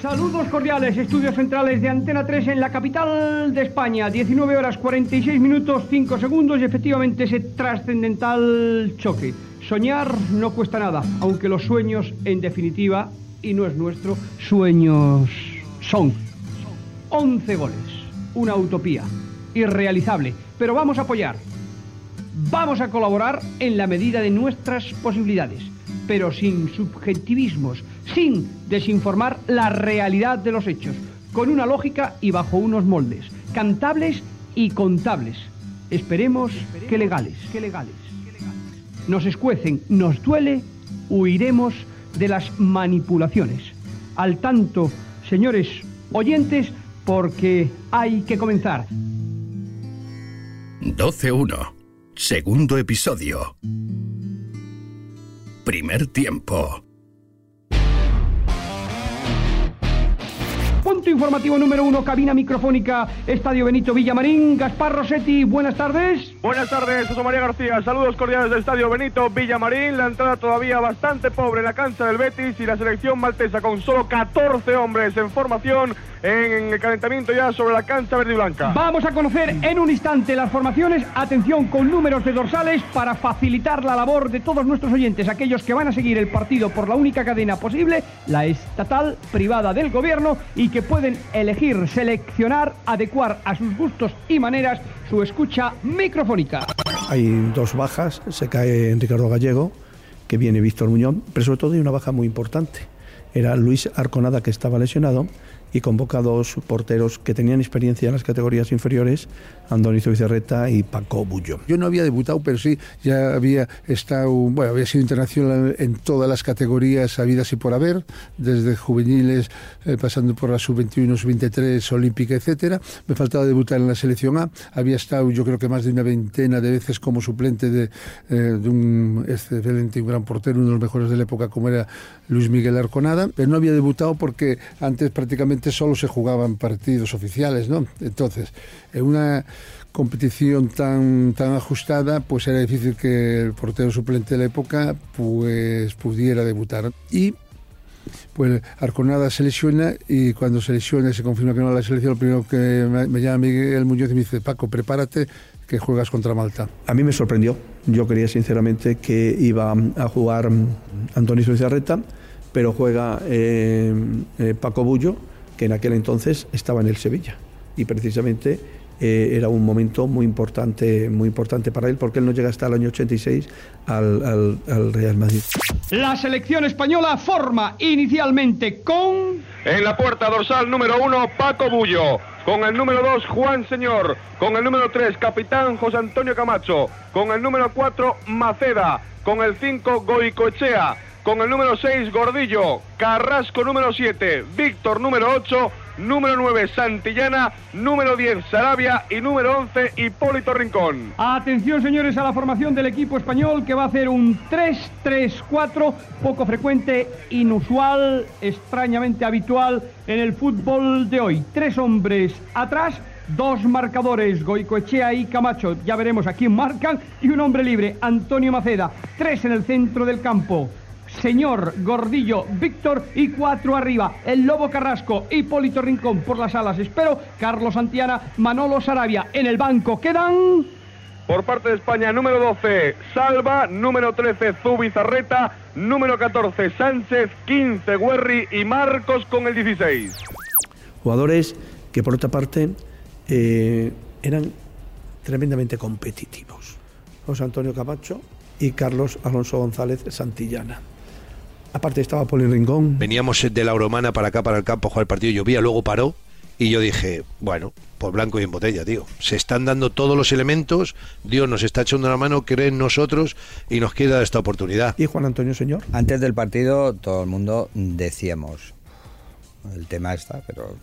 Saludos cordiales, estudios centrales de Antena 3 en la capital de España. 19 horas 46 minutos 5 segundos y efectivamente ese trascendental choque. Soñar no cuesta nada, aunque los sueños, en definitiva, y no es nuestro, sueños son. 11 goles, una utopía, irrealizable, pero vamos a apoyar. Vamos a colaborar en la medida de nuestras posibilidades, pero sin subjetivismos, sin desinformar la realidad de los hechos, con una lógica y bajo unos moldes, cantables y contables. Esperemos que legales, que legales. Nos escuecen, nos duele, huiremos de las manipulaciones. Al tanto, señores oyentes, porque hay que comenzar. 12-1. Segundo episodio. Primer tiempo. Informativo número uno, cabina microfónica, Estadio Benito Villamarín. Gaspar Rossetti, buenas tardes. Buenas tardes, José María García. Saludos cordiales del Estadio Benito Villamarín. La entrada todavía bastante pobre en la cancha del Betis y la selección maltesa con solo 14 hombres en formación en el calentamiento ya sobre la cancha verde y blanca. Vamos a conocer en un instante las formaciones. Atención con números de dorsales para facilitar la labor de todos nuestros oyentes, aquellos que van a seguir el partido por la única cadena posible, la estatal privada del gobierno, y que pueden elegir, seleccionar, adecuar a sus gustos y maneras su escucha microfónica. Hay dos bajas, se cae Ricardo Gallego, que viene Víctor Muñoz, pero sobre todo hay una baja muy importante. Era Luis Arconada que estaba lesionado y convoca dos porteros que tenían experiencia en las categorías inferiores, Andoni Zubizarreta y Paco Bullo. Yo no había debutado, pero sí, ya había estado, bueno, había sido internacional en todas las categorías habidas y por haber, desde juveniles, eh, pasando por la sub-21, sub-23, olímpica, etcétera. Me faltaba debutar en la selección A. Había estado, yo creo que más de una veintena de veces como suplente de, eh, de un excelente, un gran portero, uno de los mejores de la época, como era Luis Miguel Arconada, pero no había debutado porque antes prácticamente solo se jugaban partidos oficiales, ¿no? Entonces, en una competición tan, tan ajustada, pues era difícil que el portero suplente de la época pues pudiera debutar. Y pues Arconada se lesiona y cuando se lesiona y se confirma que no la selección, lo primero que me, me llama Miguel Muñoz y me dice, Paco, prepárate que juegas contra Malta. A mí me sorprendió. Yo creía sinceramente que iba a jugar Antonio Zubizarreta, pero juega eh, eh, Paco Bullo, que en aquel entonces estaba en el Sevilla. Y precisamente eh, era un momento muy importante, muy importante para él, porque él no llega hasta el año 86 al, al, al Real Madrid. La selección española forma inicialmente con... En la puerta dorsal número uno, Paco Bullo. Con el número 2, Juan Señor. Con el número 3, capitán José Antonio Camacho. Con el número 4, Maceda. Con el 5, Goicoechea. Con el número 6, Gordillo. Carrasco número 7. Víctor número 8. Número 9, Santillana. Número 10, Sarabia. Y número 11, Hipólito Rincón. Atención, señores, a la formación del equipo español que va a hacer un 3-3-4, poco frecuente, inusual, extrañamente habitual en el fútbol de hoy. Tres hombres atrás. Dos marcadores, Goicoechea y Camacho, ya veremos a quién marcan, y un hombre libre, Antonio Maceda. Tres en el centro del campo. Señor Gordillo, Víctor y cuatro arriba. El Lobo Carrasco, Hipólito Rincón por las alas. Espero, Carlos Santiana, Manolo Sarabia. En el banco quedan. Por parte de España, número 12, Salva. Número 13, Zubizarreta. Número 14, Sánchez. 15, Guerri y Marcos con el 16. Jugadores que por otra parte eh, eran tremendamente competitivos. José Antonio Camacho y Carlos Alonso González Santillana. Aparte estaba Poli Rincón. Veníamos de la Euromana para acá, para el campo, a jugar el partido, llovía, luego paró. Y yo dije, bueno, por blanco y en botella, tío. Se están dando todos los elementos, Dios nos está echando la mano, cree en nosotros y nos queda esta oportunidad. ¿Y Juan Antonio Señor? Antes del partido todo el mundo decíamos, el tema está, pero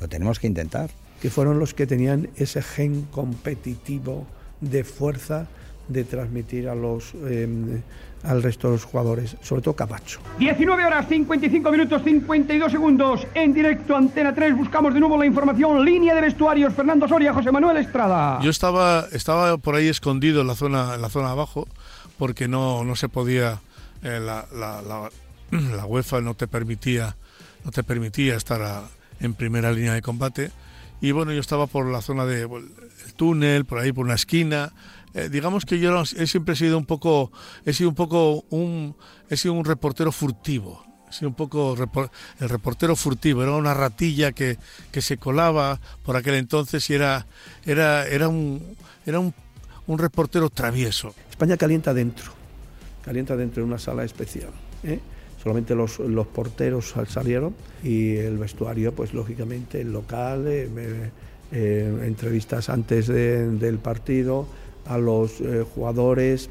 lo tenemos que intentar. Que fueron los que tenían ese gen competitivo de fuerza de transmitir a los eh, al resto de los jugadores, sobre todo Camacho. 19 horas 55 minutos 52 segundos en directo Antena 3 buscamos de nuevo la información línea de vestuarios Fernando Soria José Manuel Estrada. Yo estaba estaba por ahí escondido en la zona en la zona de abajo porque no no se podía eh, la, la, la, la UEFA no te permitía no te permitía estar a- en primera línea de combate. Y bueno, yo estaba por la zona de el túnel, por ahí, por una esquina. Eh, digamos que yo he siempre sido un poco, he sido un poco un, he sido un reportero furtivo. He sido un poco el reportero furtivo. Era una ratilla que, que se colaba por aquel entonces y era, era, era un, era un, un reportero travieso. España calienta dentro, calienta dentro de una sala especial. ¿eh? Solamente los, los porteros sal- salieron y el vestuario, pues lógicamente el local, eh, entrevistas antes de- del partido a los eh, jugadores.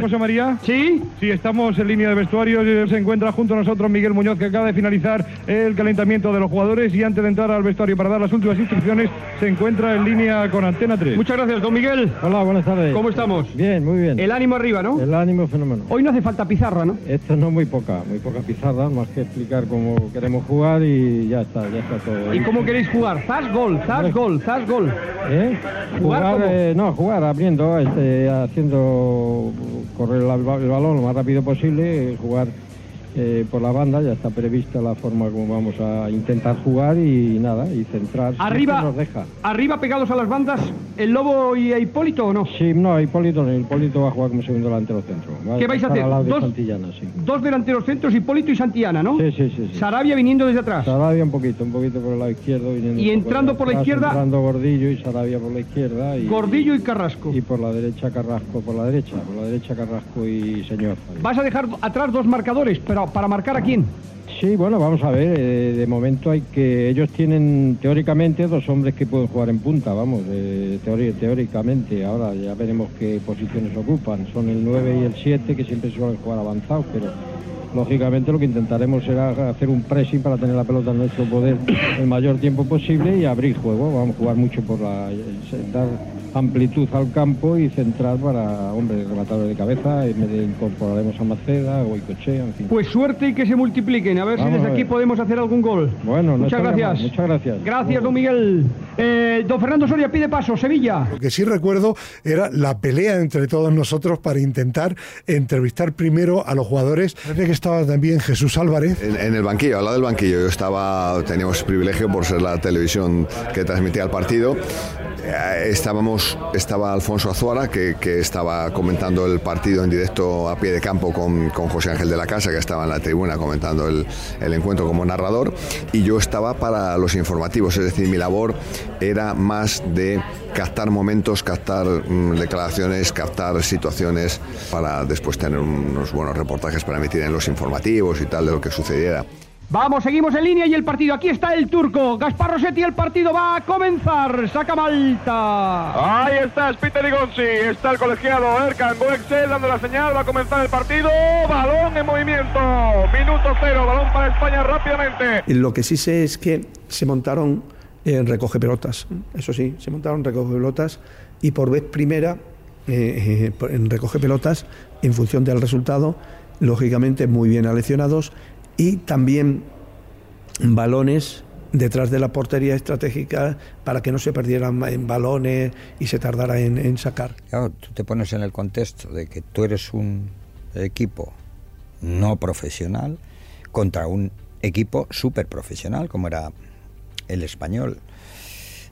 José María? ¿Sí? Sí, estamos en línea de vestuario. eh, Se encuentra junto a nosotros Miguel Muñoz, que acaba de finalizar el calentamiento de los jugadores. Y antes de entrar al vestuario para dar las últimas instrucciones, se encuentra en línea con Antena 3. Muchas gracias, don Miguel. Hola, buenas tardes. ¿Cómo estamos? Bien, muy bien. El ánimo arriba, ¿no? El ánimo fenómeno. Hoy no hace falta pizarra, ¿no? Esto no muy poca, muy poca pizarra, más que explicar cómo queremos jugar y ya está, ya está todo. ¿Y cómo queréis jugar? Zas gol, zas gol, zas gol. ¿Eh? ¿Jugar Jugar, eh, no, jugar abriendo, este, haciendo correr el balón lo más rápido posible, jugar eh, por la banda, ya está prevista la forma como vamos a intentar jugar y nada, y centrar. Arriba, nos deja. arriba pegados a las bandas, el Lobo y Hipólito o no? Sí, no, Hipólito no, Hipólito va a jugar como segundo delantero centro. Va ¿Qué vais a hacer? Al lado de Dos- sí. Dos delanteros centros, Hipólito y Santillana, ¿no? Sí, sí, sí. sí. Sarabia viniendo desde atrás. Sarabia un poquito, un poquito por el lado izquierdo. viniendo Y entrando por la atrás, izquierda- Entrando Gordillo y Sarabia por la izquierda. Y, Gordillo y Carrasco. Y por la derecha Carrasco, por la derecha. Por la derecha Carrasco y Señor. Vas a dejar atrás dos marcadores, pero ¿para marcar a quién? Sí, bueno, vamos a ver. eh, de momento hay que. Ellos tienen teóricamente dos hombres que pueden jugar en punta, vamos, eh, teóricamente. Ahora ya veremos qué posiciones ocupan. Son el 9 y el 7 que siempre suelen jugar avanzados, pero. Lógicamente lo que intentaremos será hacer un pressing para tener la pelota en nuestro poder el mayor tiempo posible y abrir juego. Vamos a jugar mucho por la dar amplitud al campo y centrar para, hombre, rematadores de cabeza, incorporaremos a Maceda, o Goicochea, en fin. Pues suerte y que se multipliquen. A ver Vamos si desde ver. aquí podemos hacer algún gol. Bueno, no muchas gracias. mal, muchas gracias. Gracias, don Miguel. Eh, don Fernando Soria pide paso, Sevilla. Lo que sí recuerdo era la pelea entre todos nosotros para intentar entrevistar primero a los jugadores. Parece que estaba también Jesús Álvarez. En, en el banquillo, al lado del banquillo. Yo estaba, teníamos privilegio por ser la televisión que transmitía el partido. Eh, Estábamos, estaba Alfonso Azuara, que, que estaba comentando el partido en directo a pie de campo con, con José Ángel de la Casa, que estaba en la tribuna comentando el, el encuentro como narrador. Y yo estaba para los informativos, es decir, mi labor era más de captar momentos, captar mm, declaraciones, captar situaciones para después tener unos buenos reportajes para emitir en los informativos y tal de lo que sucediera. Vamos, seguimos en línea y el partido. Aquí está el turco. Gaspar Rossetti, el partido va a comenzar. Saca Malta. Ahí está Peter Igonzi, está el colegiado Erkan Goexel dando la señal, va a comenzar el partido, balón en movimiento, minuto cero, balón para España rápidamente. Lo que sí sé es que se montaron en recoge pelotas, eso sí, se montaron recoge pelotas y por vez primera eh, eh, en recoge pelotas, en función del resultado, lógicamente muy bien aleccionados y también balones detrás de la portería estratégica para que no se perdieran en balones y se tardara en, en sacar. Claro, tú te pones en el contexto de que tú eres un equipo no profesional contra un equipo súper profesional como era el español.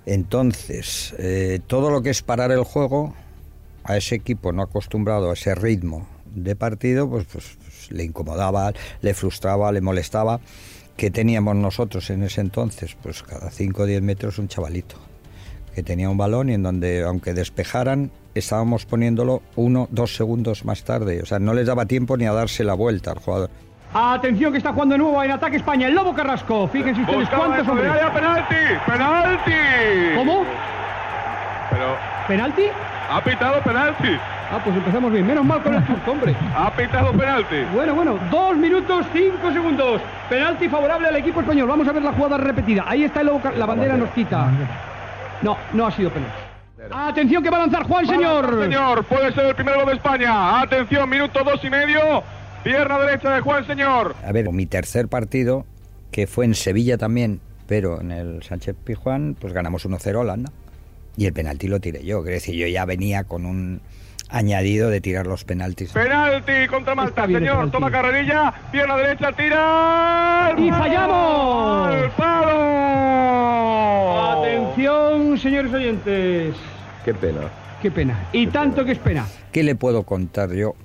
Entonces, eh, todo lo que es parar el juego a ese equipo no acostumbrado a ese ritmo de partido, pues, pues, pues le incomodaba, le frustraba, le molestaba. que teníamos nosotros en ese entonces? Pues cada 5 o 10 metros un chavalito que tenía un balón y en donde, aunque despejaran, estábamos poniéndolo uno, dos segundos más tarde. O sea, no les daba tiempo ni a darse la vuelta al jugador. Atención que está jugando de nuevo en ataque España. El Lobo Carrasco. Fíjense ustedes Buscaba cuántos hombres. área, penalti, penalti. ¿Cómo? Pero ¿Penalti? ha pitado penalti. Ah, pues empezamos bien. Menos mal con el turco, hombre. Ha pitado penalti. Bueno, bueno, dos minutos, cinco segundos. Penalti favorable al equipo español. Vamos a ver la jugada repetida. Ahí está el Lobo Car- La bandera nos quita. No, no ha sido penalti. Atención que va a lanzar Juan, señor. Señor, puede ser el primero de España. Atención, minuto dos y medio. Pierna derecha de Juan Señor. A ver, mi tercer partido, que fue en Sevilla también, pero en el Sánchez Pijuán, pues ganamos 1-0 Holanda. Y el penalti lo tiré yo. Quiero decir, yo ya venía con un añadido de tirar los penaltis. Penalti contra Malta, señor. Toma carrerilla, pierna derecha, tira. ¡Y fallamos! ¡Al palo! Atención, señores oyentes. Qué pena. Qué pena. Y tanto que es pena. ¿Qué le puedo contar yo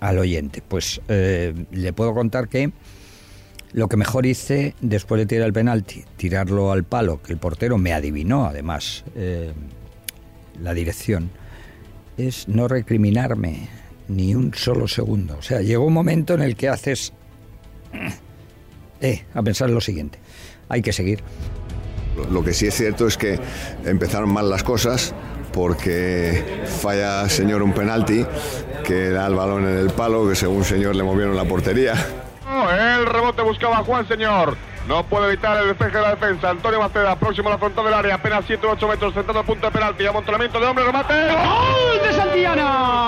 al oyente? Pues eh, le puedo contar que lo que mejor hice después de tirar el penalti, tirarlo al palo, que el portero me adivinó además eh, la dirección, es no recriminarme ni un solo segundo. O sea, llegó un momento en el que haces... Eh, a pensar en lo siguiente. Hay que seguir. Lo que sí es cierto es que empezaron mal las cosas porque falla señor un penalti que da el balón en el palo que según señor le movieron la portería. El rebote buscaba a Juan Señor. No puede evitar el despeje de la defensa. Antonio Maceda, próximo a la frontal del área, apenas 7 o 8 metros, centrado al punto de penalti. Amontonamiento de hombre, remate. ¡Gol de Santillana!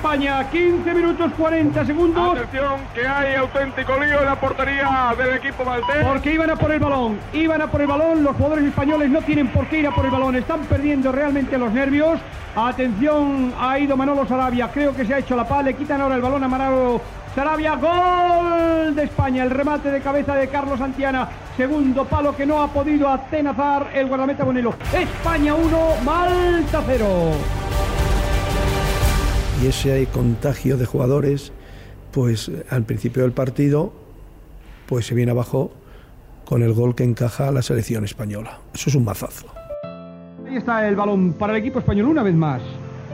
España! 15 minutos 40 segundos. Atención, que hay auténtico lío en la portería del equipo maltés. Porque iban a por el balón, iban a por el balón, los jugadores españoles no tienen por qué ir a por el balón, están perdiendo realmente los nervios. Atención, ha ido Manolo Sarabia, creo que se ha hecho la paz, le quitan ahora el balón a Manolo Sarabia, gol de España, el remate de cabeza de Carlos Santiana, segundo palo que no ha podido atenazar el guardameta Bonelo. España 1, Malta 0. Y ese contagio de jugadores, pues al principio del partido, pues se viene abajo con el gol que encaja la selección española. Eso es un mazazo. Ahí está el balón para el equipo español una vez más.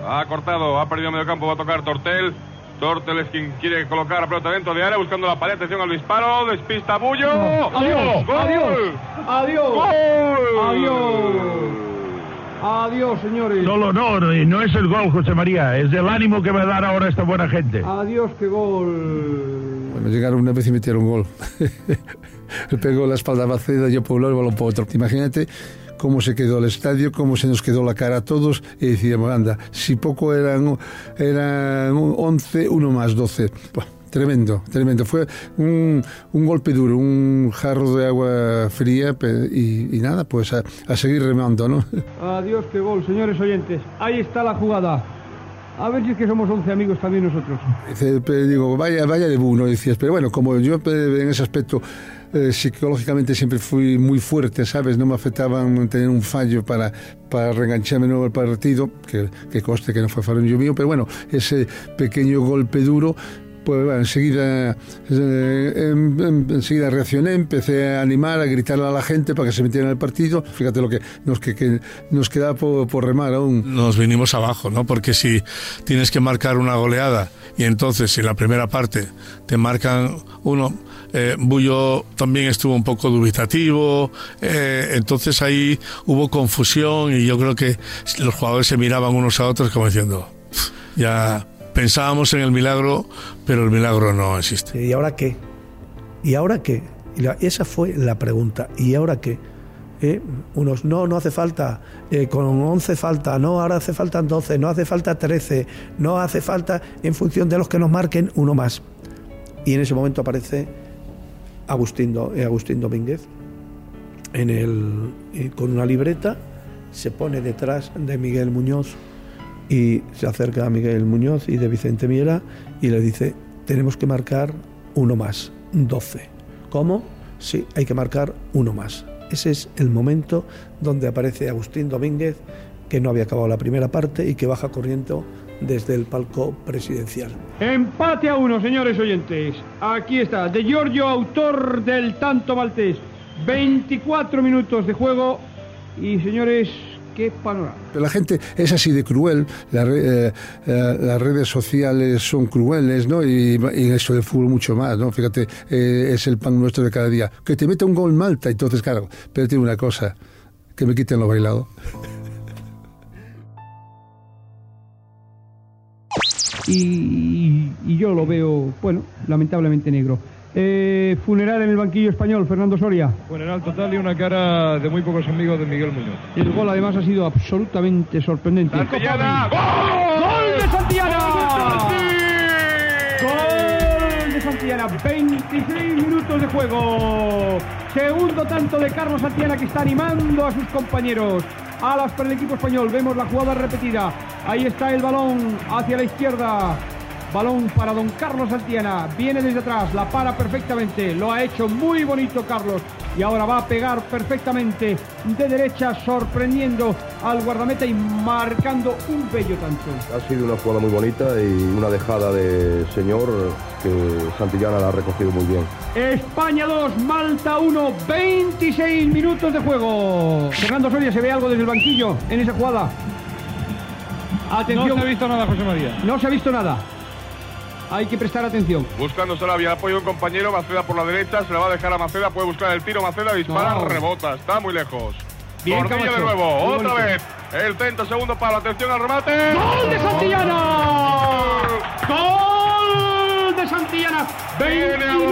Ha cortado, ha perdido medio campo, va a tocar Tortel. Tortel es quien quiere colocar la pelota dentro de área, buscando la pared. Atención al disparo, despista Bullo. Adiós, ¡Gol! adiós, adiós, ¡Gol! adiós, adiós, señores. Solo no, no, no es el gol, José María, es el ánimo que va a dar ahora esta buena gente. Adiós, qué gol. Bueno, llegaron una vez y metieron gol. Le pegó la espalda a Maceda, yo por un lado y balón por otro. Imagínate cómo se quedó el estadio, cómo se nos quedó la cara a todos y decíamos, anda, si poco eran, eran 11, uno más 12. Buah, tremendo, tremendo. Fue un, un golpe duro, un jarro de agua fría y, y nada, pues a, a seguir remando, ¿no? Adiós, qué gol, señores oyentes. Ahí está la jugada. A ver si es que somos 11 amigos también nosotros. Digo, vaya, vaya de uno, decías, pero bueno, como yo en ese aspecto eh, psicológicamente siempre fui muy fuerte, ¿sabes? No me afectaban tener un fallo para, para reengancharme nuevo el partido, que, que coste que no fue fallo mío, pero bueno, ese pequeño golpe duro, pues enseguida, eh, em- em- enseguida reaccioné, empecé a animar, a gritarle a la gente para que se metieran en el partido. Fíjate lo que nos, que, nos quedaba por, por remar aún. nos vinimos abajo, ¿no? Porque si tienes que marcar una goleada y entonces si en la primera parte te marcan uno, eh, Bullo también estuvo un poco dubitativo, eh, entonces ahí hubo confusión y yo creo que los jugadores se miraban unos a otros como diciendo, "Pf, ya pensábamos en el milagro, pero el milagro no existe. ¿Y ahora qué? ¿Y ahora qué? Y esa fue la pregunta. ¿Y ahora qué? Eh, Unos, no, no hace falta. Eh, con 11 falta. No, ahora hace falta 12. No hace falta 13. No hace falta en función de los que nos marquen uno más. Y en ese momento aparece Agustín, eh, Agustín Domínguez en el, con una libreta. Se pone detrás de Miguel Muñoz y se acerca a Miguel Muñoz y de Vicente Miera y le dice, tenemos que marcar uno más, 12. ¿Cómo? Sí, hay que marcar uno más. Ese es el momento donde aparece Agustín Domínguez, que no había acabado la primera parte y que baja corriendo desde el palco presidencial. Empate a uno, señores oyentes. Aquí está, de Giorgio, autor del tanto maltés. 24 minutos de juego y, señores, qué panorama. La gente es así de cruel, la eh, eh, las redes sociales son crueles, ¿no? Y, y eso del fútbol mucho más, ¿no? Fíjate, eh, es el pan nuestro de cada día. Que te meta un gol Malta, entonces, claro, pero tiene una cosa, que me quiten lo bailado. Y, y yo lo veo, bueno, lamentablemente negro. Eh, funeral en el banquillo español, Fernando Soria. Funeral total y una cara de muy pocos amigos de Miguel Muñoz. El gol además ha sido absolutamente sorprendente. Santillana, ¡Gol de Santillana! ¡Gol de Santillana! 26 minutos de juego. Segundo tanto de Carlos Santillana que está animando a sus compañeros. alas para el equipo español. Vemos la jugada repetida. Ahí está el balón hacia la izquierda. Balón para don Carlos Santillana. Viene desde atrás, la para perfectamente. Lo ha hecho muy bonito Carlos. Y ahora va a pegar perfectamente de derecha, sorprendiendo al guardameta y marcando un bello tanto. Ha sido una jugada muy bonita y una dejada de señor que Santillana la ha recogido muy bien. España 2, Malta 1, 26 minutos de juego. Fernando Soria, ¿se ve algo desde el banquillo en esa jugada? Atención. No se ha visto nada, José María. No se ha visto nada. Hay que prestar atención. Buscando Sarabia, apoyo un compañero, Maceda por la derecha, se la va a dejar a Maceda, puede buscar el tiro, Maceda dispara, No. rebota, está muy lejos. Bien, de nuevo, Muy otra bonito. vez. El 30 segundo para atención al remate. ¡Gol de Santillana! ¡Gol de Santillana! 29,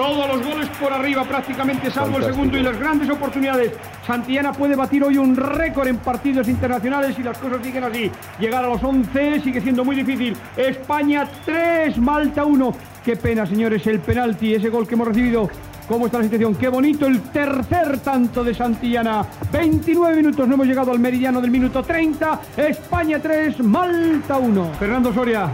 Todos los goles por arriba prácticamente, salvo el segundo y las grandes oportunidades. Santillana puede batir hoy un récord en partidos internacionales y las cosas siguen así. Llegar a los 11 sigue siendo muy difícil. España 3, Malta 1. Qué pena, señores, el penalti, ese gol que hemos recibido. ¿Cómo está la situación? Qué bonito el tercer tanto de Santillana. 29 minutos, no hemos llegado al meridiano del minuto 30. España 3, Malta 1. Fernando Soria,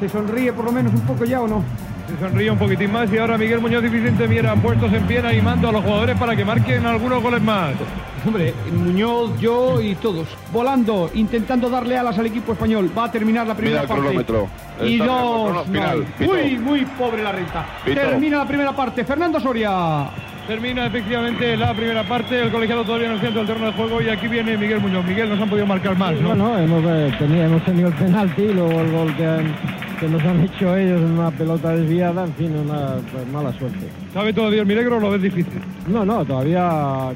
¿se sonríe por lo menos un poco ya o no? Se sonríe un poquitín más y ahora Miguel Muñoz y Vicente Miera han puestos en pie animando a los jugadores para que marquen algunos goles más. Hombre, Muñoz, yo y todos. Volando, intentando darle alas al equipo español. Va a terminar la primera Mira el parte. cronómetro. Y Está dos. final. Muy, muy pobre la renta. Pito. Termina la primera parte. Fernando Soria. Termina efectivamente la primera parte, el colegiado todavía en el centro del terreno de juego y aquí viene Miguel Muñoz. Miguel, nos han podido marcar más, ¿no? Bueno, hemos, eh, tenido, hemos tenido el penalti y luego el gol que, han- que nos han hecho ellos en una pelota desviada, en fin, una pues, mala suerte. ¿Sabe todavía el milagro o lo ves difícil? No, no, todavía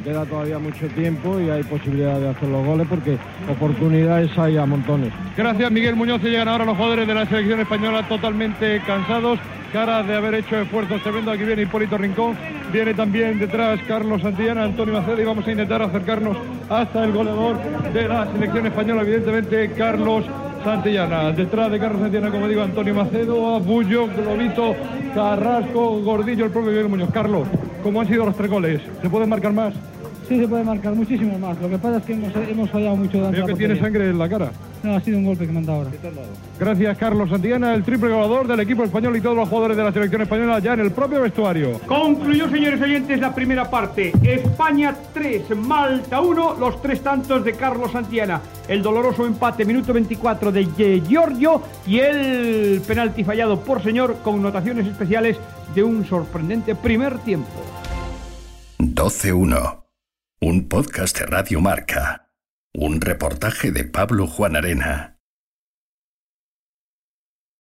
queda todavía mucho tiempo y hay posibilidad de hacer los goles porque oportunidades hay a montones. Gracias, Miguel Muñoz. Se llegan ahora los jugadores de la selección española totalmente cansados, caras de haber hecho esfuerzos tremendos. Aquí viene Hipólito Rincón, viene también detrás Carlos Santillana, Antonio Maceda y vamos a intentar acercarnos hasta el goleador de la selección española, evidentemente Carlos Santillana. Detrás de Carlos Santillana, como digo, Antonio Macedo, Abullo, Globito, Carrasco, Gordillo, el propio Miguel Muñoz. Carlos, ¿cómo han sido los tres goles? ¿Se pueden marcar más? Sí, se puede marcar muchísimo más. Lo que pasa es que hemos, hemos fallado mucho Veo que tiene sangre en la cara. No, ha sido un golpe que me han dado ahora. Gracias, Carlos Santillana, el triple goleador del equipo español y todos los jugadores de la selección española ya en el propio vestuario. Concluyó, señores oyentes, la primera parte. España 3, Malta 1, los tres tantos de Carlos Santillana. El doloroso empate, minuto 24 de Ye- Giorgio y el penalti fallado por señor con notaciones especiales de un sorprendente primer tiempo. 12-1. Un podcast de Radio Marca. Un reportaje de Pablo Juan Arena.